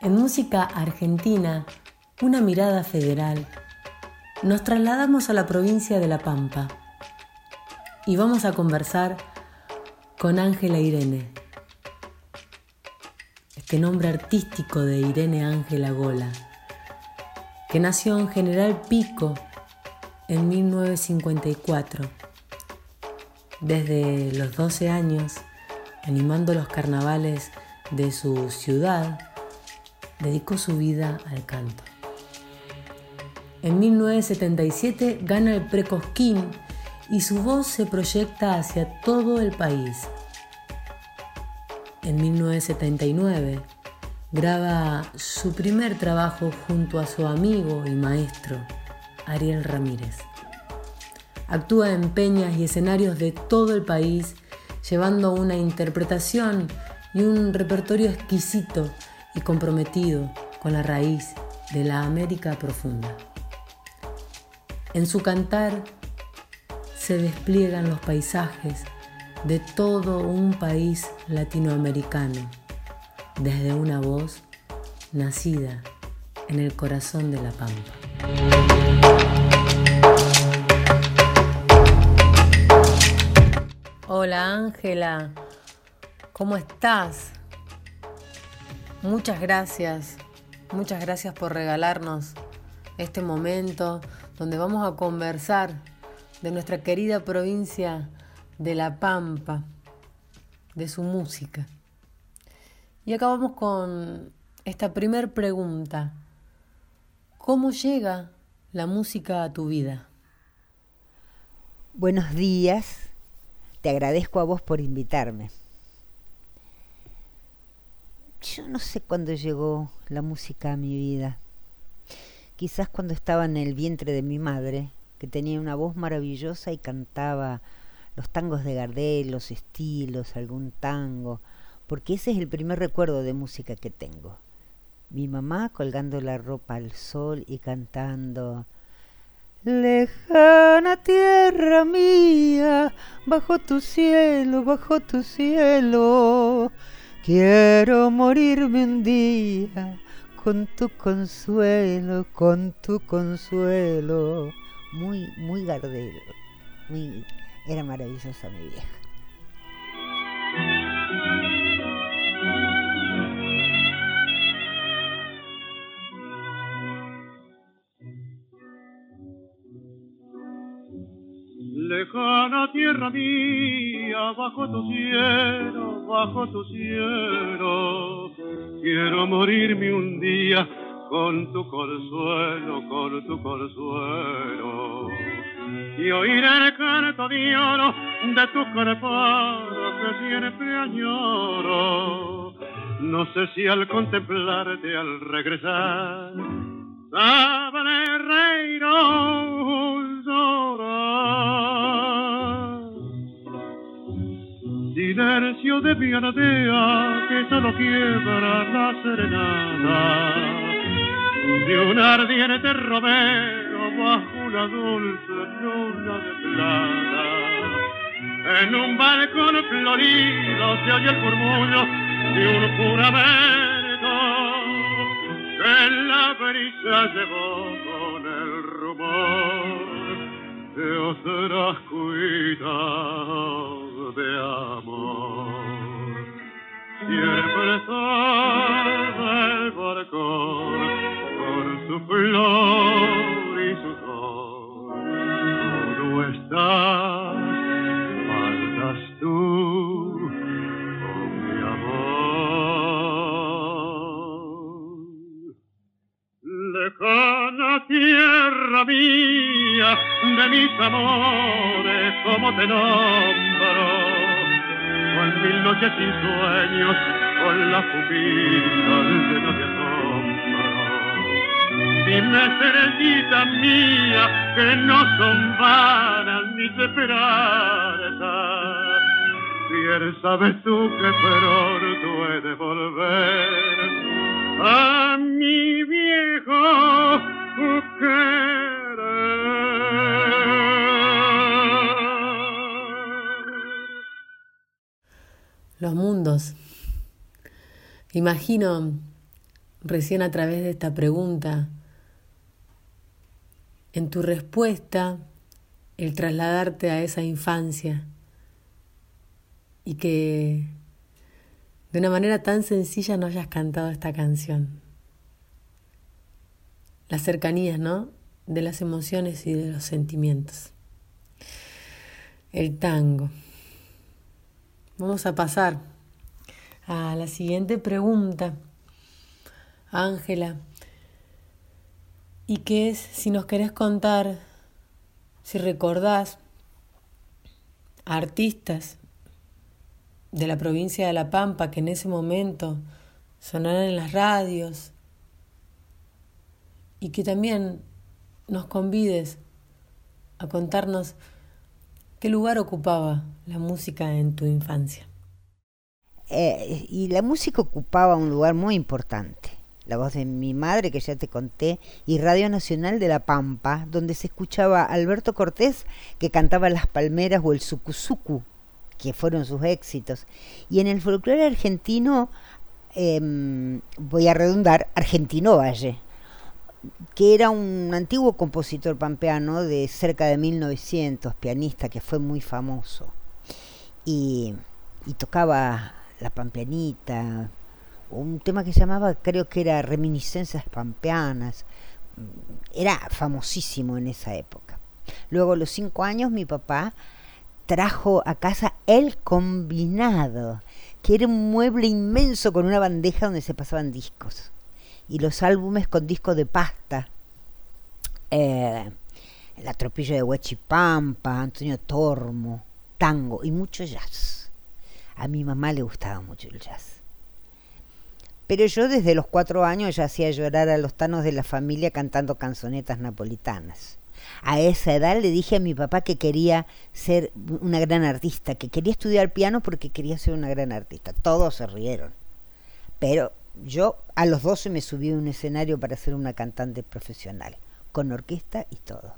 En Música Argentina, una mirada federal, nos trasladamos a la provincia de La Pampa y vamos a conversar con Ángela Irene. Este nombre artístico de Irene Ángela Gola, que nació en General Pico en 1954. Desde los 12 años, animando los carnavales de su ciudad, dedicó su vida al canto. En 1977 gana el Precosquín y su voz se proyecta hacia todo el país. En 1979 graba su primer trabajo junto a su amigo y maestro, Ariel Ramírez. Actúa en peñas y escenarios de todo el país, llevando una interpretación y un repertorio exquisito y comprometido con la raíz de la América profunda. En su cantar se despliegan los paisajes de todo un país latinoamericano, desde una voz nacida en el corazón de la pampa. Hola Ángela, ¿cómo estás? Muchas gracias, muchas gracias por regalarnos este momento donde vamos a conversar de nuestra querida provincia de La Pampa, de su música. Y acabamos con esta primer pregunta. ¿Cómo llega la música a tu vida? Buenos días, te agradezco a vos por invitarme. Yo no sé cuándo llegó la música a mi vida. Quizás cuando estaba en el vientre de mi madre, que tenía una voz maravillosa y cantaba los tangos de Gardel, los estilos, algún tango, porque ese es el primer recuerdo de música que tengo. Mi mamá colgando la ropa al sol y cantando Lejana tierra mía, bajo tu cielo, bajo tu cielo, quiero morirme un día con tu consuelo, con tu consuelo muy, muy gardero. Muy, era maravillosa mi vieja. Lejana tierra mía, bajo tu cielo, bajo tu cielo, quiero morirme un día con tu consuelo, con tu consuelo. Y oír el canto de de tu cuerpo que siempre añoro. No sé si al contemplarte, al regresar, sabré reír De mi que solo quiebra la serenata de un ardiente romero bajo una dulce luna de plata. En un balcón florido se oye el murmullo de un juramento que la brisa llevó con el rumor de otras cuitas fuerza del barco con su flor y su sol. Tú estás, faltas tú, oh mi amor. Lejana tierra mía, de mis amores, como te nombro mil noches sin sueños, con la pupila de no te asombro. Dime, estrellita mía, que no son vanas ni se Bien sabes tú que pronto he de volver a mi Imagino recién a través de esta pregunta, en tu respuesta, el trasladarte a esa infancia y que de una manera tan sencilla no hayas cantado esta canción. Las cercanías, ¿no? De las emociones y de los sentimientos. El tango. Vamos a pasar a la siguiente pregunta, Ángela. ¿Y qué es si nos querés contar, si recordás artistas de la provincia de La Pampa que en ese momento sonaron en las radios y que también nos convides a contarnos ¿Qué lugar ocupaba la música en tu infancia? Eh, y la música ocupaba un lugar muy importante. La voz de mi madre, que ya te conté, y Radio Nacional de La Pampa, donde se escuchaba Alberto Cortés, que cantaba Las Palmeras o el Sucuzucu, que fueron sus éxitos. Y en el folclore argentino, em, voy a redundar, Argentino Valle, que era un antiguo compositor pampeano de cerca de 1900, pianista que fue muy famoso. Y, tocaba la pampeanita, un tema que se llamaba, creo que era Reminiscencias Pampeanas. Era famosísimo en esa época. Luego, a los cinco años, mi papá trajo a casa el combinado, que era un mueble inmenso con una bandeja donde se pasaban discos y los álbumes con disco de pasta. Eh, la tropilla de Huachipampa, Antonio Tormo, tango y mucho jazz. A mi mamá le gustaba mucho el jazz. Pero yo desde los cuatro años ya hacía llorar a los tanos de la familia cantando canzonetas napolitanas. A esa edad le dije a mi papá que quería ser una gran artista, que quería estudiar piano porque quería ser una gran artista. Todos se rieron. Pero yo a los 12 me subí a un escenario para ser una cantante profesional, con orquesta y todo.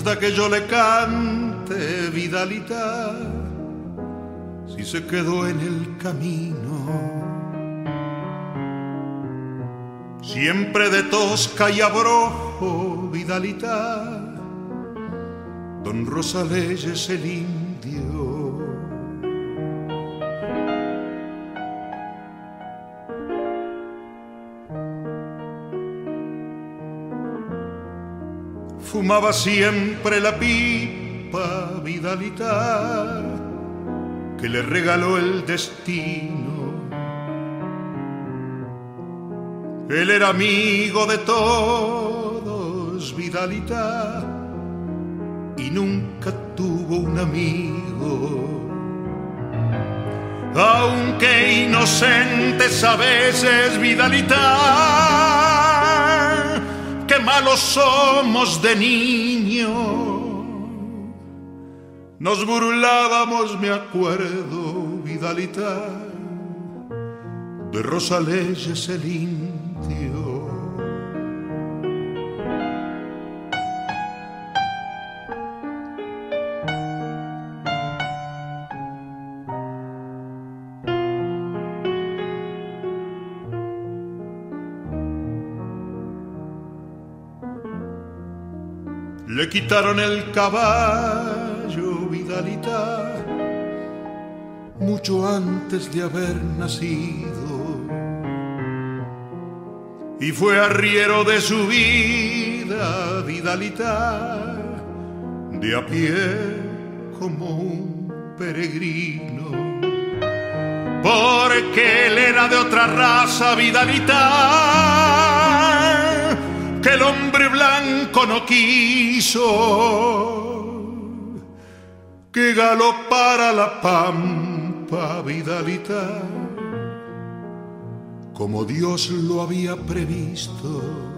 Da que yo le cante, Vidalita? si se quedó en el camino. Siempre de tosca y abrojo, Vidalita, don Rosales el Fumaba siempre la pipa, Vidalita que le regaló el destino. Él era amigo de todos, Vidalita, y nunca tuvo un amigo. Aunque inocentes a veces, Vidalita, malos somos de niños nos burlábamos, me acuerdo, Vidalita, de Rosales el indio. Quitaron el caballo, Vidalita, mucho antes de haber nacido. Y fue arriero de su vida, Vidalita, de a pie como un peregrino. Porque él era de otra raza, Vidalita que el hombre blanco no quiso que galopara la pampa vidalita como Dios lo había previsto.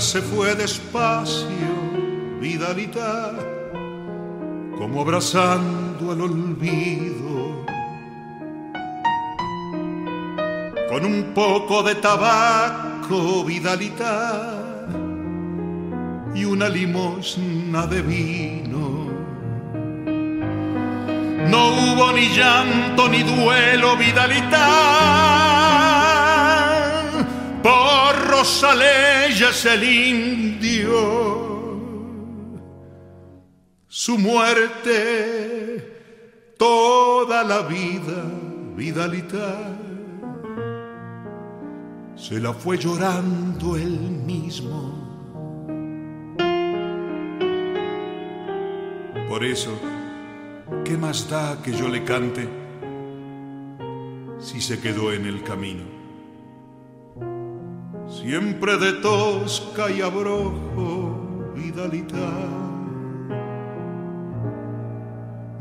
Se fue despacio, Vidalita, como abrazando al olvido. Con un poco de tabaco, Vidalita, y una limosna de vino. No hubo ni llanto ni duelo, Vidalita por Rosaleyes el indio. Su muerte toda la vida, Vidalita, se la fue llorando él mismo. Por eso, ¿qué más da que yo le cante si se quedó en el camino? Siempre de tosca y abrojo, Vidalita.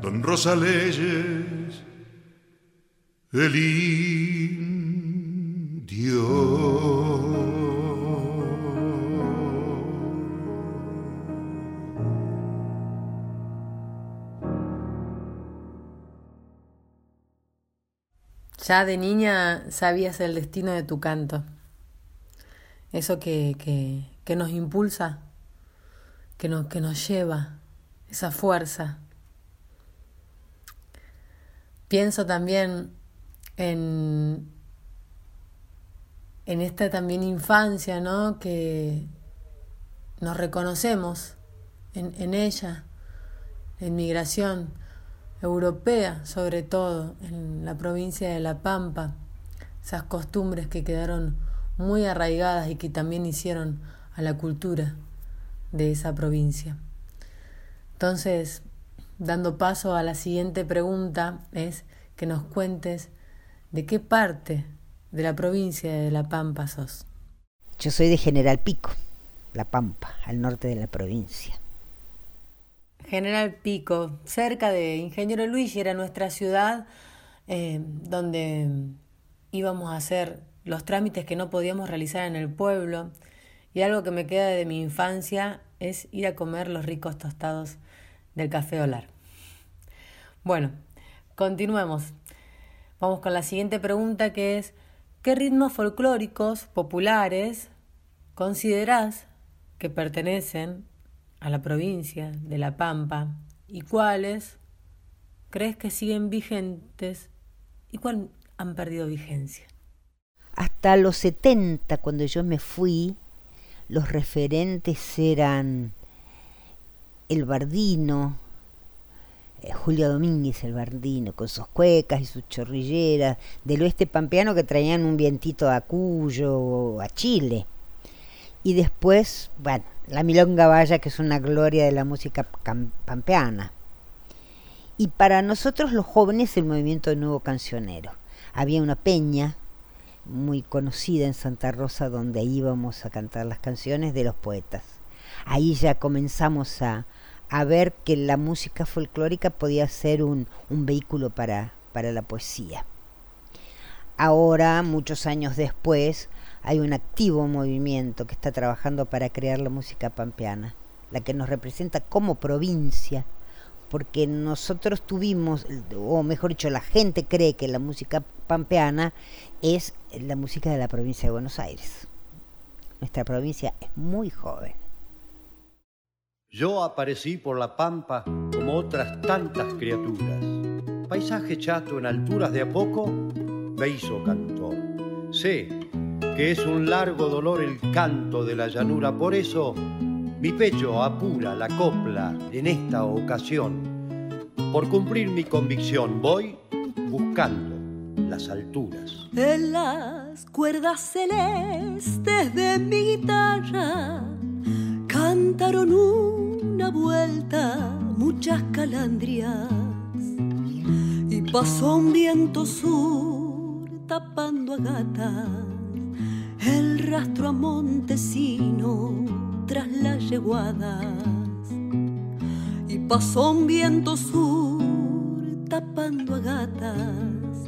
Don Rosa Leyes, el indio. Ya de niña sabías el destino de tu canto eso que, que, nos impulsa, que nos, que nos lleva, esa fuerza. Pienso también en, en esta también infancia, ¿no? Que nos reconocemos en, en ella, en migración europea sobre todo, en la provincia de La Pampa, esas costumbres que quedaron muy arraigadas y que también hicieron a la cultura de esa provincia. Entonces, dando paso a la siguiente pregunta, es que nos cuentes de qué parte de la provincia de La Pampa sos. Yo soy de General Pico, La Pampa, al norte de la provincia. General Pico, cerca de Ingeniero Luis, era nuestra ciudad eh, donde íbamos a hacer los trámites que no podíamos realizar en el pueblo. Y algo que me queda de mi infancia es ir a comer los ricos tostados del café Olar. Bueno, continuemos. Vamos con la siguiente pregunta que es, ¿qué ritmos folclóricos populares considerás que pertenecen a la provincia de La Pampa y cuáles crees que siguen vigentes y cuáles han perdido vigencia? Hasta los 70, cuando yo me fui, los referentes eran el Bardino, eh, Julio Domínguez el Bardino, con sus cuecas y sus chorrilleras, del oeste pampeano que traían un vientito a Cuyo a Chile. Y después, bueno, la Milonga Valla, que es una gloria de la música pampeana. Y para nosotros los jóvenes el movimiento de nuevo cancionero. Había una peña muy conocida en Santa Rosa donde íbamos a cantar las canciones de los poetas. Ahí ya comenzamos a, a ver que la música folclórica podía ser un, un vehículo para, para la poesía. Ahora, muchos años después, hay un activo movimiento que está trabajando para crear la música pampeana, la que nos representa como provincia, porque nosotros tuvimos, o mejor dicho, la gente cree que la música pampeana es la música de la provincia de Buenos Aires. Nuestra provincia es muy joven. Yo aparecí por la pampa como otras tantas criaturas. Paisaje chato en alturas de a poco me hizo cantor. Sé que es un largo dolor el canto de la llanura, por eso mi pecho apura la copla en esta ocasión. Por cumplir mi convicción voy buscando las alturas. En las cuerdas celestes de mi guitarra cantaron una vuelta muchas calandrias y pasó un viento sur tapando a gatas el rastro a Montesino tras las yeguadas y pasó un viento sur tapando a gatas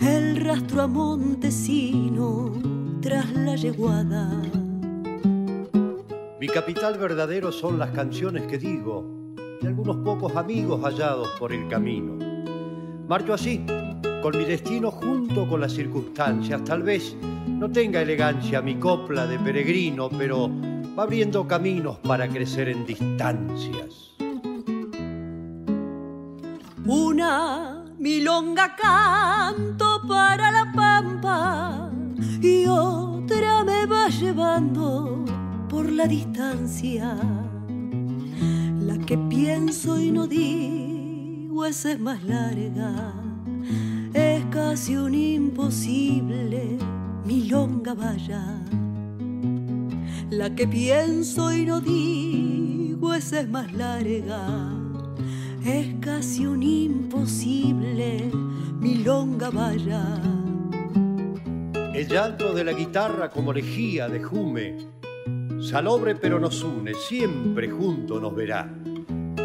el rastro a Montesino tras la yeguada. Mi capital verdadero son las canciones que digo y algunos pocos amigos hallados por el camino. Marcho así, con mi destino junto con las circunstancias. Tal vez no tenga elegancia mi copla de peregrino, pero va abriendo caminos para crecer en distancias. Una milonga canto para la pampa y otra me va llevando por la distancia. La que pienso y no digo es más larga, es casi un imposible milonga vaya. La que pienso y no digo es más larga es casi un imposible milonga vaya. El llanto de la guitarra como lejía de jume, salobre pero nos une, siempre junto nos verá.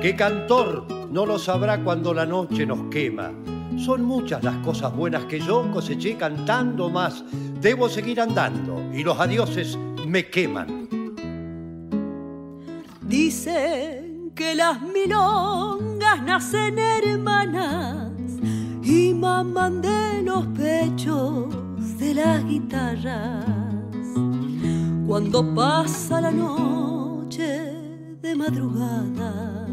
¿Qué cantor no lo sabrá cuando la noche nos quema? Son muchas las cosas buenas que yo coseché cantando más. Debo seguir andando y los adioses me queman. Dice que las milongas nacen hermanas y maman de los pechos de las guitarras. Cuando pasa la noche de madrugada,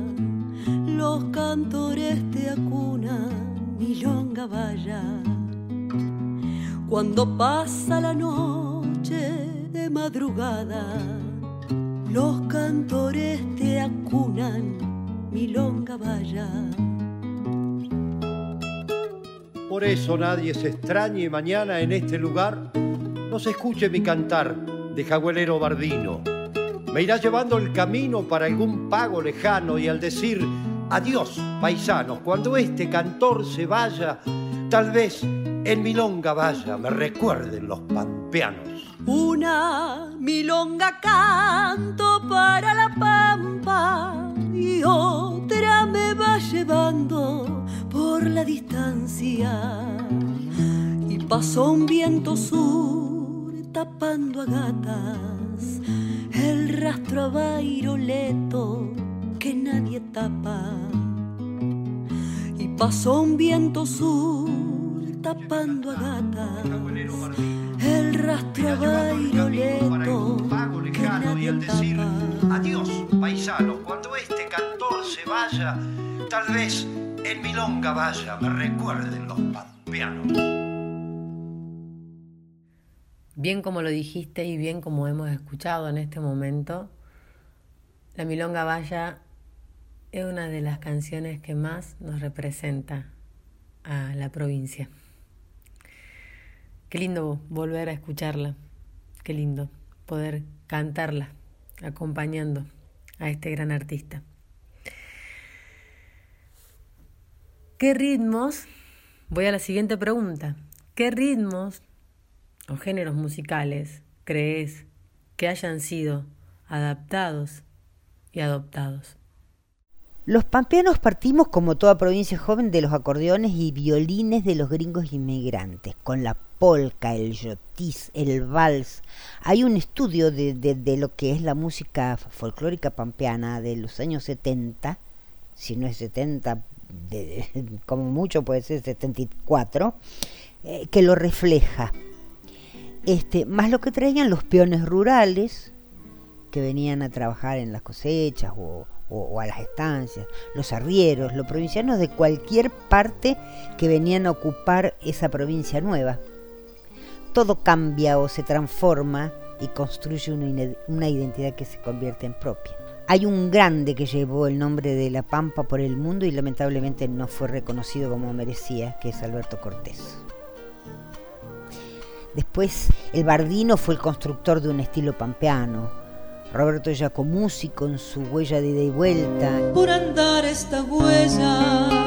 los cantores te acunan milonga vaya. Cuando pasa la noche de madrugada, los cantores te acunan, milonga vaya. Por eso nadie se extrañe mañana en este lugar no se escuche mi cantar de jaguelero bardino. Me irá llevando el camino para algún pago lejano y al decir adiós, paisanos, cuando este cantor se vaya, tal vez en milonga vaya, me recuerden los pampeanos. Una milonga canto para la pampa y otra me va llevando por la distancia. Y pasó un viento sur tapando a gatas el rastro a Bairoleto que nadie tapa. Y pasó un viento sur tapando a gatas el rastro a Bairoleto que nadie tapa. Adiós, paisanos, cuando este cantor se vaya, tal vez en milonga vaya, me recuerden los pampeanos. Bien como lo dijiste y bien como hemos escuchado en este momento, La Milonga Vaya es una de las canciones que más nos representa a la provincia. Qué lindo volver a escucharla, qué lindo poder cantarla acompañando a este gran artista. ¿Qué ritmos? Voy a la siguiente pregunta. ¿Qué ritmos o géneros musicales crees que hayan sido adaptados y adoptados? Los pampeanos partimos, como toda provincia joven, de los acordeones y violines de los gringos inmigrantes, con la polka, el yotis, el vals. Hay un estudio de, lo que es la música folclórica pampeana de los años 70, si no es 70, de, como mucho puede ser 74, eh, que lo refleja. Este, más lo que traían los peones rurales que venían a trabajar en las cosechas o, o, a las estancias, los arrieros, los provincianos de cualquier parte que venían a ocupar esa provincia nueva. Todo cambia o se transforma y construye una, identidad que se convierte en propia. Hay un grande que llevó el nombre de La Pampa por el mundo y lamentablemente no fue reconocido como merecía, que es Alberto Cortés. Después, el Bardino fue el constructor de un estilo pampeano, Roberto Giacomuzzi con su huella de ida y vuelta. Por andar esta huella,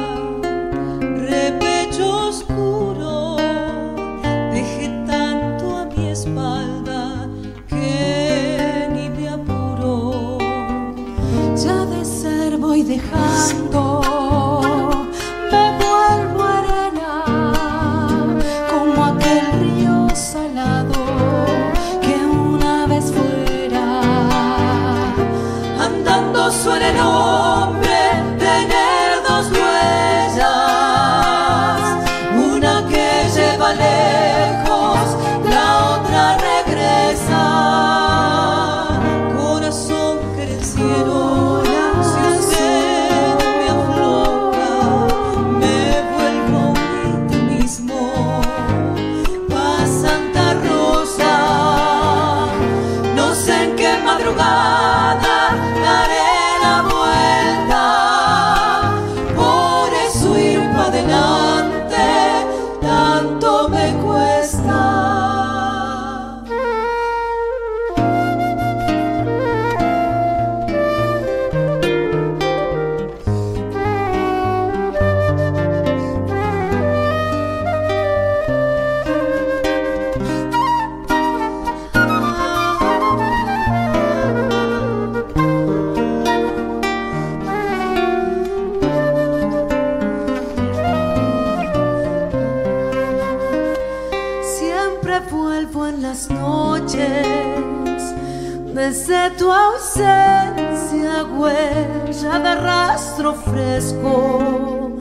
de rastro fresco,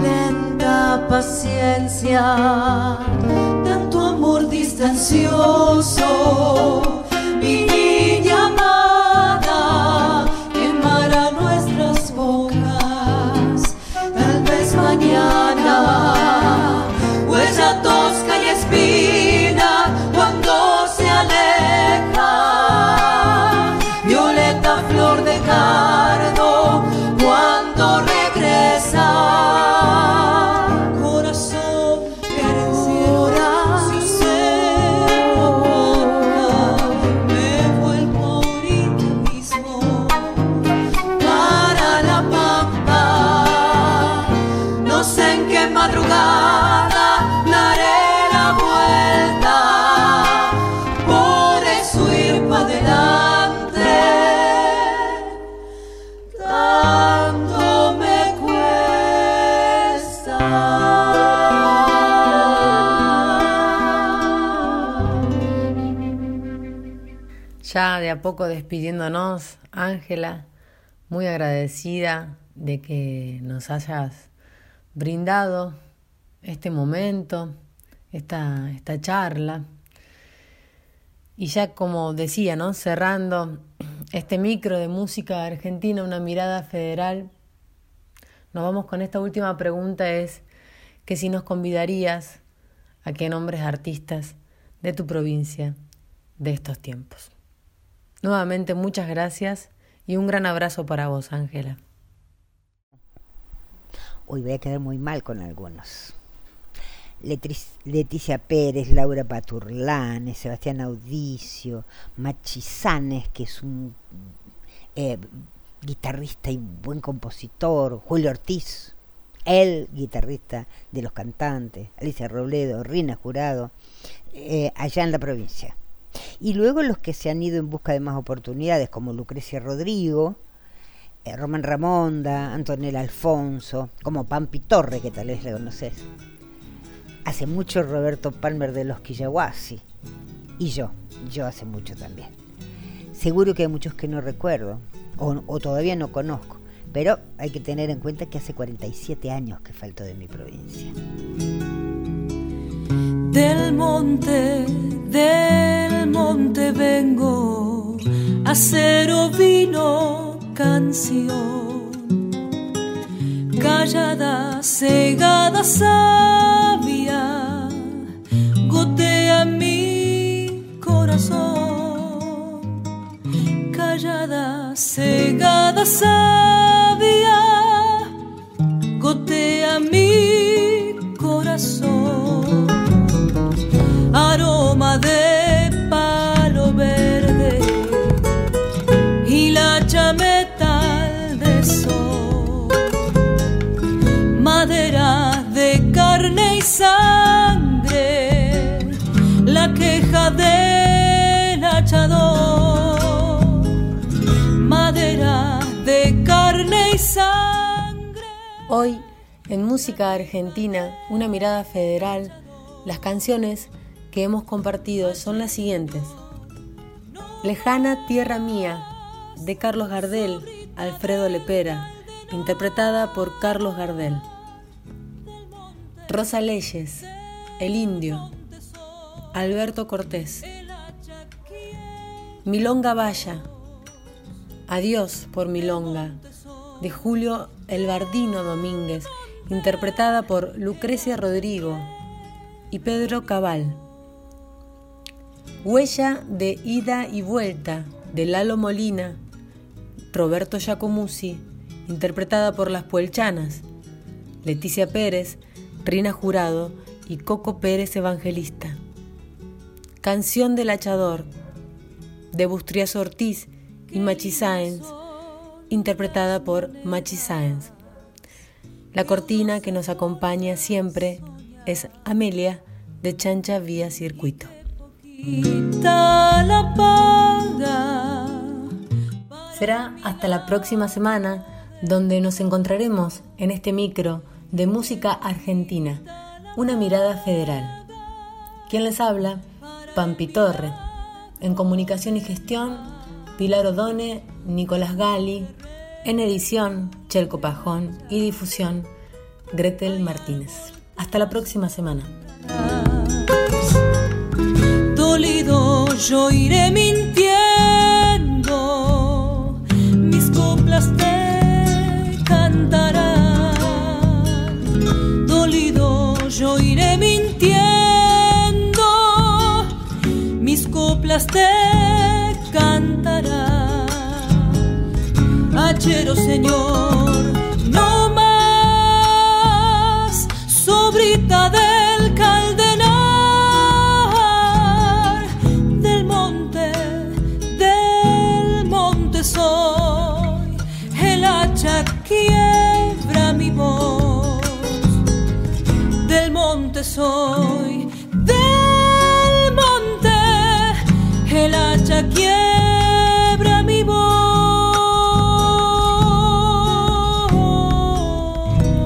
lenta paciencia, tanto amor distancioso, mi niña poco despidiéndonos, Ángela, muy agradecida de que nos hayas brindado este momento, esta, esta charla. Y ya como decía, ¿no? Cerrando este micro de música argentina, una mirada federal, nos vamos con esta última pregunta, es que si nos convidarías a que nombres artistas de tu provincia de estos tiempos. Nuevamente muchas gracias y un gran abrazo para vos, Ángela. Hoy voy a quedar muy mal con algunos. Leticia Pérez, Laura Paturlán, Sebastián Audicio, Machizanes, que es un eh, guitarrista y buen compositor, Julio Ortiz, el guitarrista de los cantantes, Alicia Robledo, Rina Jurado, eh, allá en la provincia. Y luego los que se han ido en busca de más oportunidades, como Lucrecia Rodrigo, eh, Román Ramonda, Antonella Alfonso, como Pampi Torre, que tal vez le conoces. Hace mucho Roberto Palmer de los Quillahuasi. Y yo, yo hace mucho también. Seguro que hay muchos que no recuerdo, o, o todavía no conozco, pero hay que tener en cuenta que hace 47 años que falto de mi provincia Del monte, monte vengo, acero vino canción. Callada, cegada, sabia, gotea mi corazón. Callada, cegada, sabia, Música Argentina, una mirada federal, las canciones que hemos compartido son las siguientes. Lejana Tierra Mía, de Carlos Gardel, Alfredo Lepera, interpretada por Carlos Gardel. Rosa Leyes, El Indio, Alberto Cortés. Milonga Valla, Adiós por Milonga, de Julio Elbardino Domínguez, interpretada por Lucrecia Rodrigo y Pedro Cabal. Huella de ida y vuelta de Lalo Molina, Roberto Giacomuzzi, interpretada por las Puelchanas, Leticia Pérez, Rina Jurado y Coco Pérez Evangelista. Canción del Hachador, de Bustrias Ortiz y Machi Sáenz, interpretada por Machi Sáenz. La cortina que nos acompaña siempre es Amelia de Chancha Vía Circuito. Será hasta la próxima semana donde nos encontraremos en este micro de música argentina, una mirada federal. ¿Quién les habla? Pampi Torre. En comunicación y gestión, Pilar Odone, Nicolás Gali. En edición, Chelco Pajón. Y difusión, Gretel Martínez. Hasta la próxima semana. Dolido yo iré mintiendo, mis coplas te cantarán. Dolido yo iré mintiendo, mis coplas te cantarán. Señor, no más, sobrita del